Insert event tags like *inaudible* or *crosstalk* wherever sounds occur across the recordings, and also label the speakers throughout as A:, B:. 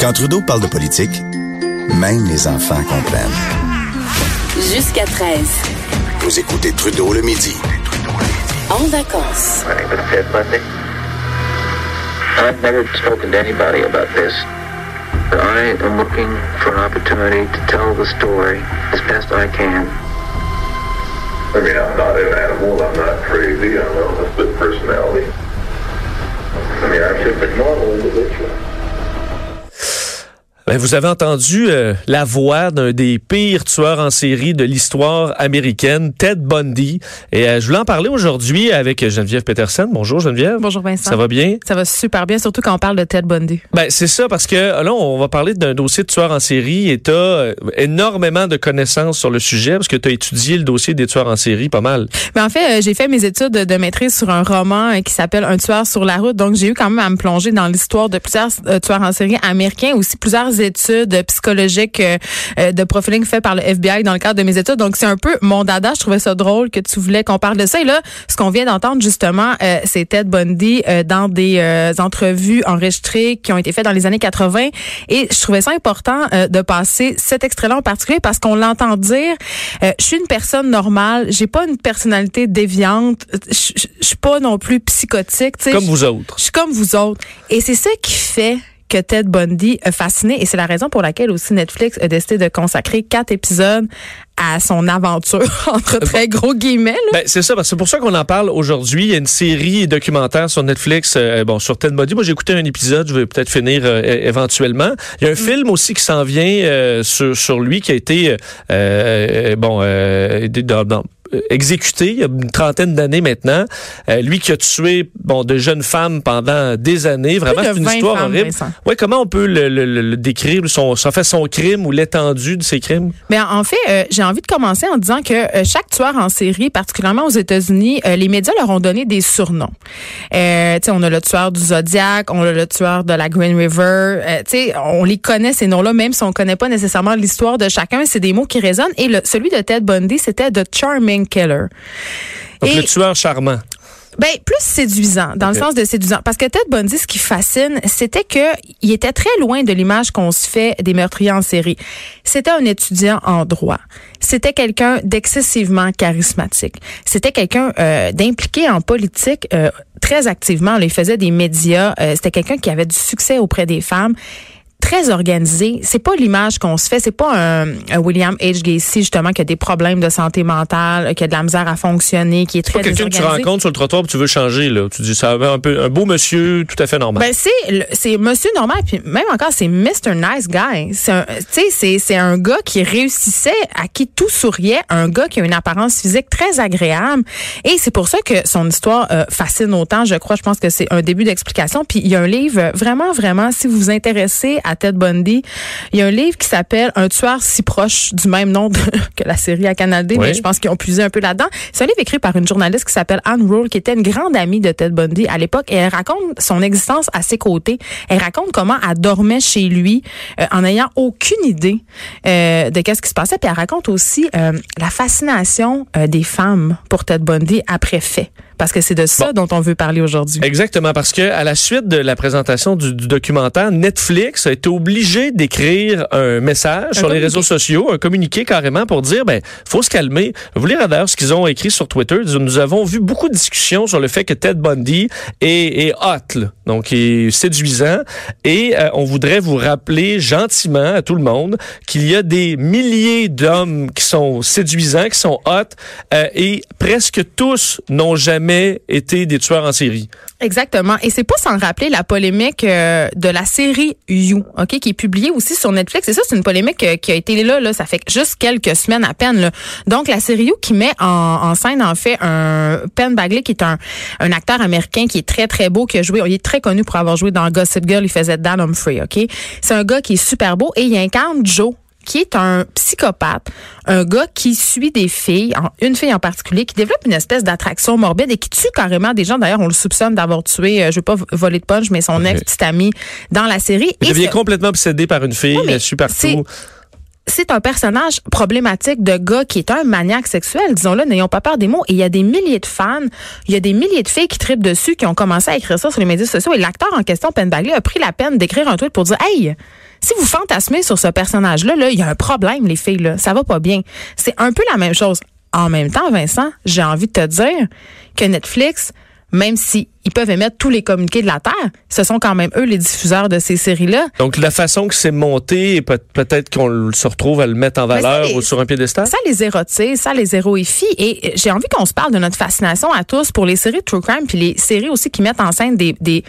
A: Quand Trudeau parle de politique, même les enfants comprennent.
B: Jusqu'à 13.
A: Vous écoutez Trudeau le midi.
B: En vacances.
C: I've never spoken to anybody about this. I am looking for an opportunity to tell the story as best I can.
D: I mean, I'm not an animal. I'm not crazy. I'm a split personality. I mean, I'm just a normal individual.
E: Ben, vous avez entendu euh, la voix d'un des pires tueurs en série de l'histoire américaine, Ted Bundy. Et euh, je voulais en parler aujourd'hui avec Geneviève Peterson. Bonjour Geneviève.
F: Bonjour Vincent.
E: Ça va bien?
F: Ça va super bien, surtout quand on parle de Ted Bundy.
E: Ben, c'est ça, parce que là, on va parler d'un dossier de tueurs en série et tu as énormément de connaissances sur le sujet parce que tu as étudié le dossier des tueurs en série pas mal.
F: Mais en fait, euh, j'ai fait mes études de maîtrise sur un roman euh, qui s'appelle Un tueur sur la route. Donc, j'ai eu quand même à me plonger dans l'histoire de plusieurs euh, tueurs en série américains, aussi plusieurs études psychologiques euh, euh, de profiling fait par le FBI dans le cadre de mes études. Donc, c'est un peu mon dada. Je trouvais ça drôle que tu voulais qu'on parle de ça. Et là, ce qu'on vient d'entendre justement, euh, c'est Ted Bundy euh, dans des euh, entrevues enregistrées qui ont été faites dans les années 80. Et je trouvais ça important euh, de passer cet extrait-là en particulier parce qu'on l'entend dire, euh, je suis une personne normale, j'ai pas une personnalité déviante, je suis pas non plus psychotique.
E: Comme vous autres.
F: je suis comme vous autres. Et c'est ça qui fait que Ted Bundy a fasciné et c'est la raison pour laquelle aussi Netflix a décidé de consacrer quatre épisodes à son aventure *laughs* entre très gros guillemets.
E: Ben, c'est ça, c'est pour ça qu'on en parle aujourd'hui. Il y a une série documentaire sur Netflix, euh, bon, sur Ted Bundy. Moi, j'ai écouté un épisode, je vais peut-être finir euh, éventuellement. Il y a un film aussi qui s'en vient euh, sur, sur lui qui a été, euh, bon, dans- dans- exécuté il y a une trentaine d'années maintenant. Euh, lui qui a tué bon de jeunes femmes pendant des années. Vraiment, c'est une
F: 20
E: histoire
F: femmes,
E: horrible.
F: Vincent.
E: Ouais, comment on peut le, le- décrire, son, en fait, son crime ou l'étendue de ses crimes?
F: Mais en fait, euh, j'ai envie de commencer en disant que euh, chaque tueur en série, particulièrement aux États-Unis, euh, les médias leur ont donné des surnoms. Euh, tu sais, on a le tueur du Zodiac, on a le tueur de la Green River. Euh, tu sais, on les connaît ces noms-là, même si on connaît pas nécessairement l'histoire de chacun. C'est des mots qui résonnent. Et le, celui de Ted Bundy, c'était The Charming Killer.
E: Donc,
F: Et-
E: le tueur charmant.
F: Ben plus séduisant, dans le sens de séduisant, parce que Ted Bundy, ce qui fascine, c'était que il était très loin de l'image qu'on se fait des meurtriers en série. C'était un étudiant en droit. C'était quelqu'un d'excessivement charismatique. C'était quelqu'un euh, d'impliqué en politique euh, très activement. Là, il faisait des médias. Euh, c'était quelqu'un qui avait du succès auprès des femmes très organisé. C'est pas l'image qu'on se fait. C'est pas un, un William H. Gacy, justement, qui a des problèmes de santé mentale, qui a de la misère à fonctionner, qui est très
E: quelqu'un que tu rencontres sur le trottoir et tu veux changer, là. Tu dis, ça va un peu, un beau monsieur tout à fait normal.
F: Ben c'est c'est monsieur normal puis même encore c'est Mr Nice Guy. C'est un tu sais c'est c'est un gars qui réussissait à qui tout souriait, un gars qui a une apparence physique très agréable et c'est pour ça que son histoire euh, fascine autant, je crois, je pense que c'est un début d'explication puis il y a un livre vraiment vraiment si vous vous intéressez à Ted Bundy, il y a un livre qui s'appelle Un tueur si proche du même nom de- *laughs* que la série à Canal D,
E: Oui.
F: mais je pense qu'ils ont puisé un peu là-dedans. C'est un livre écrit par une journaliste qui s'appelle Anne Rule, qui était une grande amie de Ted Bundy à l'époque. Et elle raconte son existence à ses côtés. Elle raconte comment elle dormait chez lui euh, en n'ayant aucune idée euh, de qu'est-ce qui se passait. Puis elle raconte aussi euh, la fascination des femmes pour Ted Bundy après fait. Parce que c'est de ça dont on veut parler aujourd'hui.
E: Exactement, parce que à la suite de la présentation du, du documentaire, Netflix a été obligé d'écrire un message sur les réseaux sociaux, un communiqué carrément pour dire, ben, faut se calmer. Vous lire d'ailleurs ce qu'ils ont écrit sur Twitter. Nous avons vu beaucoup de discussions sur le fait que Ted Bundy est, est hot, là. donc est séduisant, et euh, on voudrait vous rappeler gentiment à tout le monde qu'il y a des milliers d'hommes qui sont séduisants, qui sont hot, euh, et presque tous n'ont jamais été des tueurs en série.
F: Exactement. Et c'est pas sans rappeler la polémique euh, de la série You, ok, qui est publiée aussi sur Netflix. Et ça, c'est une polémique euh, qui a été là, là, ça fait juste quelques semaines à peine. Là. Donc, la série You qui met en, en scène, en fait, un Penn Bagley, qui est un, un acteur américain qui est très, très beau, qui a joué, il est très connu pour avoir joué dans Gossip Girl, il faisait Dan Humphrey, ok? C'est un gars qui est super beau et il incarne Joe qui est un psychopathe, un gars qui suit des filles, une fille en particulier, qui développe une espèce d'attraction morbide et qui tue carrément des gens. D'ailleurs, on le soupçonne d'avoir tué, euh, je veux pas voler de punch, mais son ex-petite amie dans la série.
E: Il devient complètement obsédé par une fille, elle suit partout.
F: c'est- c'est un personnage problématique de gars qui est un maniaque sexuel, disons-le, n'ayons pas peur des mots. Et il y a des milliers de fans, il y a des milliers de filles qui tripent dessus, qui ont commencé à écrire ça sur les médias sociaux. Et l'acteur en question, Penn Bagley, a pris la peine d'écrire un tweet pour dire, hey, Si vous fantasmez sur ce personnage-là, là, il y a un problème, les filles, là. Ça va pas bien. C'est un peu la même chose. En même temps, Vincent, j'ai envie de te dire que Netflix, même si ils peuvent émettre tous les communiqués de la Terre, ce sont quand même eux les diffuseurs de ces séries-là.
E: Donc, la façon que c'est monté, peut- peut-être qu'on se retrouve à le mettre en valeur
F: les-
E: ou sur un piédestal?
F: Ça les érotise, ça les héroïfie. Et j'ai envie qu'on se parle de notre fascination à tous pour les séries de true crime, puis les séries aussi qui mettent en scène des, des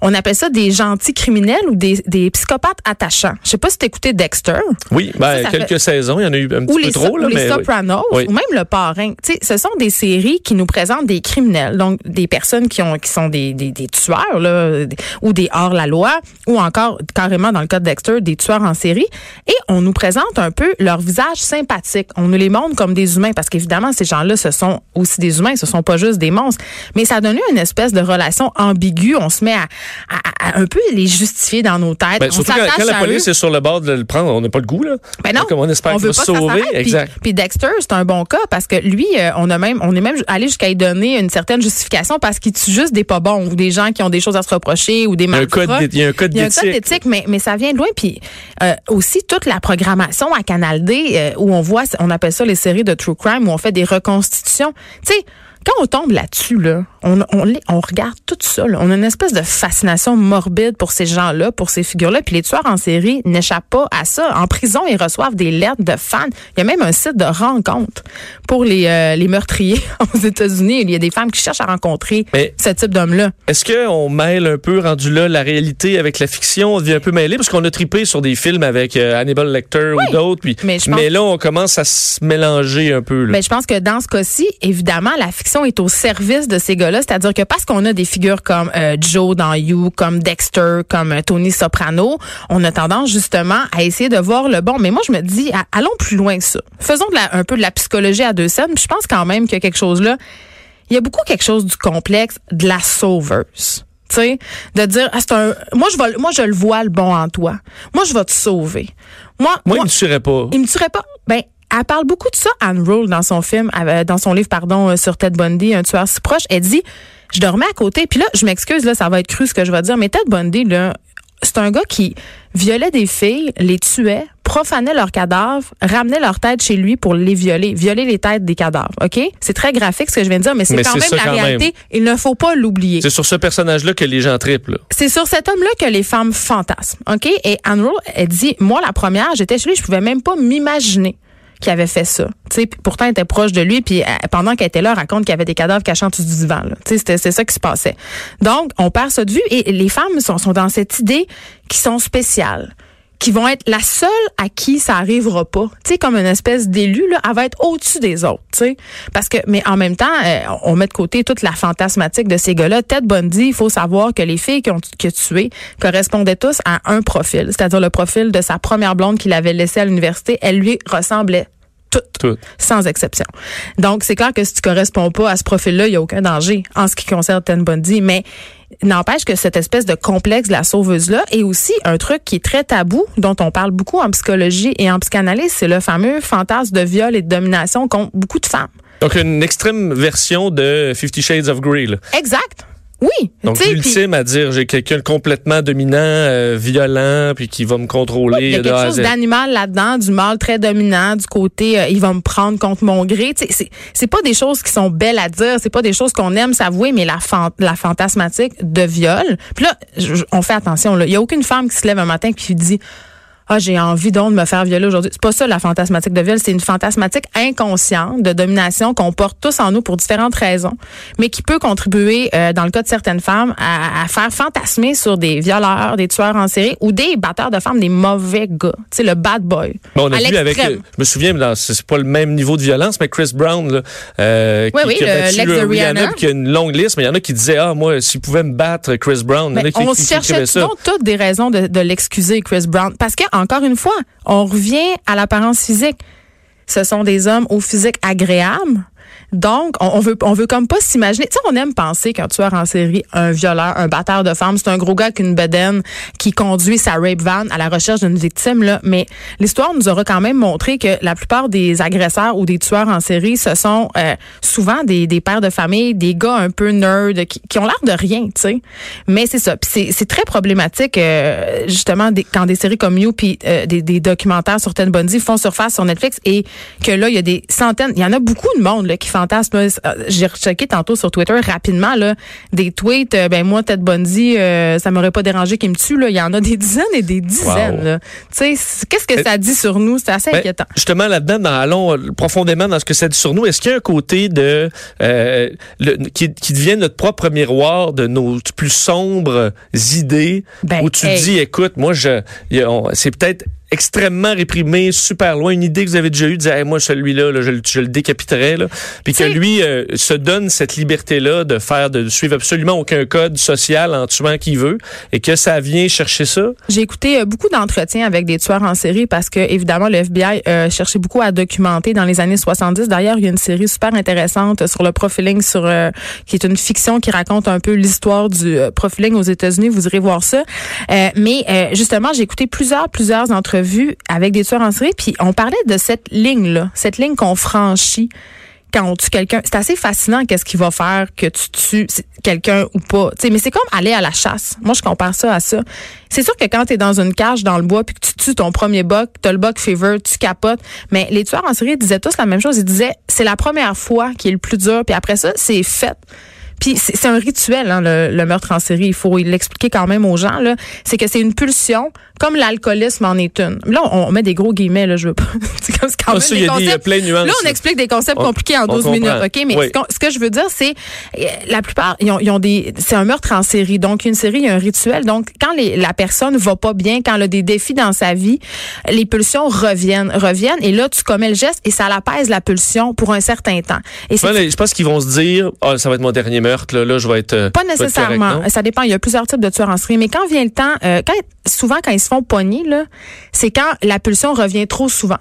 F: on appelle ça des gentils criminels ou des, des psychopathes attachants. Je sais pas si t'écoutais Dexter.
E: Oui, ben,
F: Ça, ça
E: quelques
F: fait-
E: saisons, il y en a eu un petit
F: ou
E: peu
F: les,
E: trop.
F: So-
E: là,
F: ou les
E: mais.
F: Sopranos,
E: Oui.
F: ou même le parrain. Tu sais, ce sont des séries qui nous présentent des criminels, donc des personnes qui ont qui sont des, des, des tueurs là, ou des hors la loi, ou encore carrément dans le cas de Dexter, des tueurs en série. Et on nous présente un peu leur visage sympathique. On nous les montre comme des humains parce qu'évidemment ces gens-là, ce sont aussi des humains, ce sont pas juste des monstres. Mais ça donne une espèce de relation ambiguë. On se met à, à- à un peu les justifier dans nos têtes.
E: Ben,
F: on
E: surtout quand, quand la police
F: eux.
E: est sur le bord de le prendre, on n'a pas le goût, là.
F: Ben non,
E: Donc, on espère qu'il
F: veut pas
E: se
F: que ça
E: sauver.
F: Puis-
E: exact.
F: Puis, Dexter, c'est un bon cas parce que lui, euh, on a même, on est même allé jusqu'à lui donner une certaine justification parce qu'il tue juste des pas bons ou des gens qui ont des choses à se reprocher ou des
E: Il y a un code
F: malfrats.
E: d'é- il y a un code
F: y
E: d'éthique.
F: d'éthique, mais, mais ça vient de loin. Puis euh, aussi toute la programmation à Canal D euh, où on voit, on appelle ça les séries de true crime où on fait des reconstitutions. Tu sais. Quand on tombe là-dessus, là, on, on, les- on regarde tout ça. là. On a une espèce de fascination morbide pour ces gens-là, pour ces figures-là. Puis les tueurs en série n'échappent pas à ça. En prison, ils reçoivent des lettres de fans. Il y a même un site de rencontre pour les, euh, les meurtriers *laughs* aux États-Unis. Il y a des femmes qui cherchent à rencontrer
E: Mais-
F: ce type d'homme-là.
E: Est-ce qu'on mêle un peu, rendu là, la réalité avec la fiction? On devient un peu mêlé parce qu'on a tripé sur des films avec euh, Hannibal Lecter ou d'autres. Puis,
F: mais
E: là, on commence à se mélanger un peu. Là.
F: Mais je pense que dans ce cas-ci, évidemment, la fiction est au service de ces gars-là. C'est-à-dire que parce qu'on a des figures comme euh, Joe dans You, comme Dexter, comme euh, Tony Soprano, on a tendance justement à essayer de voir le bon. Mais moi, je me dis, à- allons plus loin que ça. Faisons de la- un peu de la psychologie à deux scènes. Puis je pense quand même qu'il y a quelque chose là. Il y a beaucoup quelque chose du complexe de la sauveuse. Tu sais, de dire, ah, c'est un, moi, je vais, moi, je le vois le bon en toi. Moi, je vais te sauver. Moi,
E: Moi, il ne me tuerait pas.
F: il me tuerait pas. Ben, elle parle beaucoup de ça, Anne Rule, dans son film, euh, dans son livre, pardon, euh, sur Ted Bundy, un tueur si proche. Elle dit, je dormais à côté. Puis là, je m'excuse, là, ça va être cru ce que je vais dire, mais Ted Bundy, là, c'est un gars qui violait des filles, les tuait, profanait leurs cadavres, ramenait leur tête chez lui pour les violer, violer les têtes des cadavres. OK? C'est très graphique ce que je viens de dire, mais c'est quand même
E: ça
F: la
E: quand
F: réalité.
E: même.
F: Il ne faut pas l'oublier.
E: C'est sur ce personnage-là que les gens triplent.
F: C'est sur cet homme-là que les femmes fantasment. OK? Et Anne Rule, elle dit, moi, la première, j'étais chez lui, je pouvais même pas m'imaginer qu'il avait fait ça. Tu sais, puis pourtant, elle était proche de lui, puis euh, pendant qu'elle était là, raconte qu'il y avait des cadavres cachés en du divan. c'est ça qui se passait. Donc, on perd ça de vue et les femmes sont, sont dans cette idée qui sont spéciales qui vont être la seule à qui ça arrivera pas. Tu sais, comme une espèce d'élu, là, elle va être au-dessus des autres, tu sais. Parce que, mais en même temps, euh, on met de côté toute la fantasmatique de ces gars-là. Ted Bundy, il faut savoir que les filles qui ont qui a tué correspondaient tous à un profil. C'est-à-dire le profil de sa première blonde qu'il avait laissée à l'université. Elle lui ressemblait toutes
E: Tout.
F: sans exception. Donc, c'est clair que si tu corresponds pas à ce profil-là, il n'y a aucun danger en ce qui concerne Ted Bundy. Mais n'empêche que cette espèce de complexe de la sauveuse-là est aussi un truc qui est très tabou, dont on parle beaucoup en psychologie et en psychanalyse, c'est le fameux fantasme de viol et de domination qu'ont beaucoup de femmes.
E: Donc, une extrême version de Fifty Shades of Grey. là.
F: Exact. Oui.
E: Donc,
F: Tu sais, puis-
E: ultime à dire, j'ai quelqu'un complètement dominant, euh, violent, puis qui va me contrôler
F: Il y a quelque chose d'animal là-dedans, du mâle très dominant, du côté euh, il va me prendre contre mon gré. C'est c'est pas des choses qui sont belles à dire, c'est pas des choses qu'on aime s'avouer, mais la fan- la fantasmatique de viol. Puis là, on fait attention. là. Il y a aucune femme qui se lève un matin qui dit ah, j'ai envie donc de me faire violer aujourd'hui. C'est pas ça la fantasmatique de viol, c'est une fantasmatique inconsciente de domination qu'on porte tous en nous pour différentes raisons, mais qui peut contribuer, euh, dans le cas de certaines femmes, à, à faire fantasmer sur des violeurs, des tueurs en série ou des batteurs de femmes, des mauvais gars. Tu sais, le bad boy.
E: Bon, on a
F: à
E: vu avec, euh, je me souviens, c'est pas le même niveau de violence, mais Chris Brown, là, euh,
F: Oui,
E: qui,
F: oui,
E: qui a
F: le-
E: battu Rihanna,
F: Rihanna.
E: qui a une longue liste, mais il y en a qui disaient, ah, moi, s'il pouvait me battre Chris Brown, il y en a qui,
F: on
E: qui- qui
F: cherchait
E: ça.
F: toutes des raisons de, de l'excuser, Chris Brown. Parce que, encore une fois, on revient à l'apparence physique. Ce sont des hommes au physique agréable, Donc, on, on veut, on veut comme pas s'imaginer. Tu sais, on aime penser qu'un tueur en série, un violeur, un batteur de femmes, c'est un gros gars avec une qui conduit sa rape van à la recherche d'une victime, là. Mais l'histoire nous aura quand même montré que la plupart des agresseurs ou des tueurs en série, ce sont euh, souvent des, des pères de famille, des gars un peu nerds qui, qui ont l'air de rien, tu sais. Mais c'est ça. Puis c'est, très problématique, euh, justement, quand des séries comme You puis euh, des, des documentaires sur Ted Bundy font surface sur Netflix et que là, il y a des centaines, il y en a beaucoup de monde là, qui fantasme. Euh, J'ai rechecké tantôt sur Twitter rapidement là, des tweets. euh, ben moi, Ted Bundy, euh, ça m'aurait pas dérangé qu'il me tue. Là. Il y en a des dizaines et des dizaines.
E: Wow.
F: qu'est-ce que ça dit sur nous? C'est assez
E: Ben,
F: inquiétant.
E: justement, là-dedans, dans- allons euh, profondément dans ce que ça dit sur nous. Est-ce qu'il y a un côté de euh, le- qui, qui devient notre propre miroir de nos plus sombres idées
F: Ben,
E: où tu
F: hey.
E: dis, écoute, moi, je, c'est peut-être extrêmement réprimé, super loin, une idée que vous avez déjà eue, de dire, Hey, moi, celui-là, là, je, le- je le décapiterais, là. Puis que lui euh, se donne cette liberté-là de faire, de suivre absolument aucun code social en tuant qui veut, et que ça vient chercher ça.
F: J'ai écouté euh, beaucoup d'entretiens avec des tueurs en série parce que, évidemment, le FBI euh, cherchait beaucoup à documenter dans les années 70. D'ailleurs, il y a une série super intéressante sur le profiling, sur euh, qui est une fiction qui raconte un peu l'histoire du euh, profiling aux États-Unis. Vous irez voir ça. Euh, mais euh, justement, j'ai écouté plusieurs, plusieurs avec des tueurs en série, puis on parlait de cette ligne-là, cette ligne qu'on franchit quand on tue quelqu'un, c'est assez fascinant qu'est-ce qu'il va faire que tu tues quelqu'un ou pas. Mais c'est comme aller à la chasse. Moi, je compare ça à ça. C'est sûr que quand tu es dans une cage dans le bois puis que tu tues ton premier buck, tu le buck fever, tu capotes. Mais les tueurs en série disaient tous la même chose. Ils disaient c'est la première fois qui est le plus dur, puis après ça, c'est fait. Puis c'est un rituel, hein, le, le meurtre en série. Il faut l'expliquer quand même aux gens. là. C'est que c'est une pulsion, comme l'alcoolisme en est une. Là, on, on met des gros guillemets. Là, je veux pas. *laughs* c'est comme quand
E: Ah,
F: même
E: ça,
F: des
E: y a des-
F: concepts-
E: plein de nuances,
F: Là, on explique des concepts
E: On-
F: compliqués en
E: on
F: 12
E: comprend.
F: minutes. Ok, mais
E: Oui.
F: ce, que je veux dire, c'est euh, la plupart, ils ont, ils ont des, c'est un meurtre en série. Donc une série, il y a un rituel. Donc quand les, la personne va pas bien, quand elle a des défis dans sa vie, les pulsions reviennent, reviennent, et là tu commets le geste et ça l'apaise la pulsion pour un certain temps. Et
E: je pense qu'ils vont se dire, ah, ça va être mon dernier meurtre, là, là je vais être.
F: pas nécessairement.
E: correct,
F: ça dépend. Il y a plusieurs types de tueurs en série. Mais quand vient le temps, euh, quand, souvent quand ils se font pogner, là, c'est quand la pulsion revient trop souvent.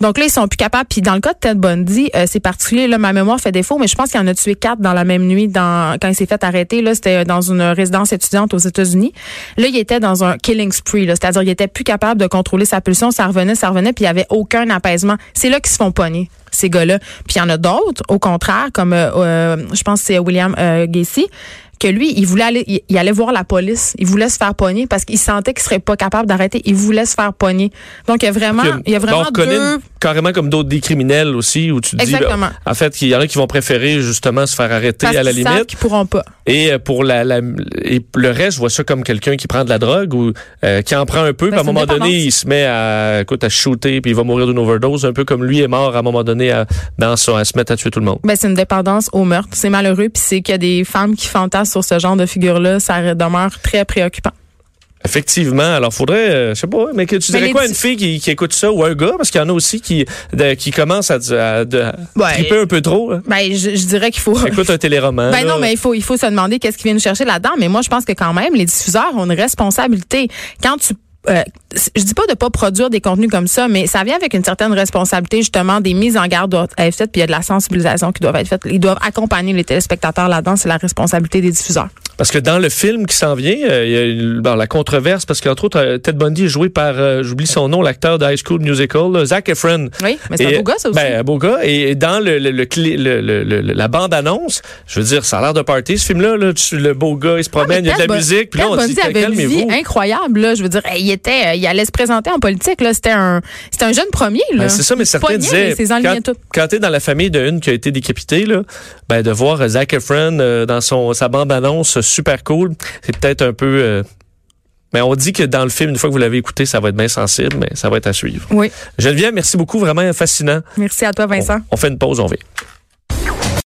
F: Donc là, ils sont plus capables. Puis dans le cas de Ted Bundy, euh, c'est particulier. Là, ma mémoire fait défaut, mais je pense qu'il en a tué quatre dans la même nuit dans, quand il s'est fait arrêter. Là, c'était dans une résidence étudiante aux États-Unis. Là, il était dans un killing spree. C'est-à-dire, il était plus capable de contrôler sa pulsion. Ça revenait, ça revenait, puis il y avait aucun apaisement. C'est là qu'ils se font pogner ces gars-là. Puis il y en a d'autres, au contraire, comme euh, euh, je pense c'est William euh, Gacy que lui, il voulait aller, il, il allait voir la police. Il voulait se faire pogner parce qu'il sentait qu'il serait pas capable d'arrêter. Il voulait se faire pogner. Donc, il y a vraiment, il y a vraiment deux.
E: Carrément comme d'autres des criminels aussi, où tu te dis,
F: Exactement.
E: ben, en fait, il y en a qui vont préférer justement se faire arrêter
F: Parce
E: à la
F: savent
E: limite.
F: qu'ils pourront pas.
E: Et euh, pour la, la- et le reste, je vois ça comme quelqu'un qui prend de la drogue ou euh, qui en prend un peu,
F: Ben,
E: puis à un moment donné, il se met à, écoute, à shooter, puis il va mourir d'une overdose, un peu comme lui est mort à un moment donné à, dans son, à se mettre à tuer tout le monde.
F: Ben, c'est une dépendance au meurtre. C'est malheureux. Puis c'est qu'il y a des femmes qui fantasment sur ce genre de figure-là. Ça demeure très préoccupant.
E: Effectivement. Alors, faudrait, euh, je sais pas, mais que tu dirais quoi à une fille qui, qui écoute ça ou un gars, parce qu'il y en a aussi qui, de- qui commencent à, à, de- à
F: Ouais.
E: triper un peu trop. là.
F: Ben, je, je dirais qu'il faut.
E: Écoute un téléroman. *laughs*
F: Ben
E: là.
F: non, mais il faut, il faut se demander qu'est-ce qui vient nous chercher là-dedans. Mais moi, je pense que quand même, les diffuseurs ont une responsabilité. Quand tu euh, je dis pas de pas produire des contenus comme ça, mais ça vient avec une certaine responsabilité, justement, des mises en garde doivent être faites, puis il y a de la sensibilisation qui doivent être faite. Ils doivent accompagner les téléspectateurs là-dedans, c'est la responsabilité des diffuseurs.
E: Parce que dans le film qui s'en vient, euh, il y a une- bon, la controverse, parce qu'entre autres, euh, Ted Bundy est joué par, euh, j'oublie son nom, l'acteur de High School Musical, là, Zac Efron.
F: Oui, mais c'est un beau gars, ça aussi.
E: Ben, un beau gars. Et dans le, la bande-annonce, je veux dire, ça a l'air de party, ce film-là. Là, Tu- le beau gars, il se
F: Ah,
E: promène, il y a de la musique. Puis là, on
F: Bundy
E: dit,
F: avait une vie incroyable, là. Je veux dire, il était, euh, il allait se présenter en politique, là. C'était un, c'était un jeune premier, là.
E: Ben, c'est ça, mais certains
F: pognait,
E: disaient,
F: mais
E: quand, quand t'es dans la famille d'une qui a été décapitée, là, ben, de voir euh, Zac Efron euh, dans son, sa bande-annonce euh, super cool, c'est peut-être un peu... euh, mais on dit que dans le film, une fois que vous l'avez écouté, ça va être bien sensible, mais ça va être à suivre.
F: Oui.
E: Geneviève, merci beaucoup, vraiment fascinant.
F: Merci à toi, Vincent.
E: On, on fait une pause, on vient.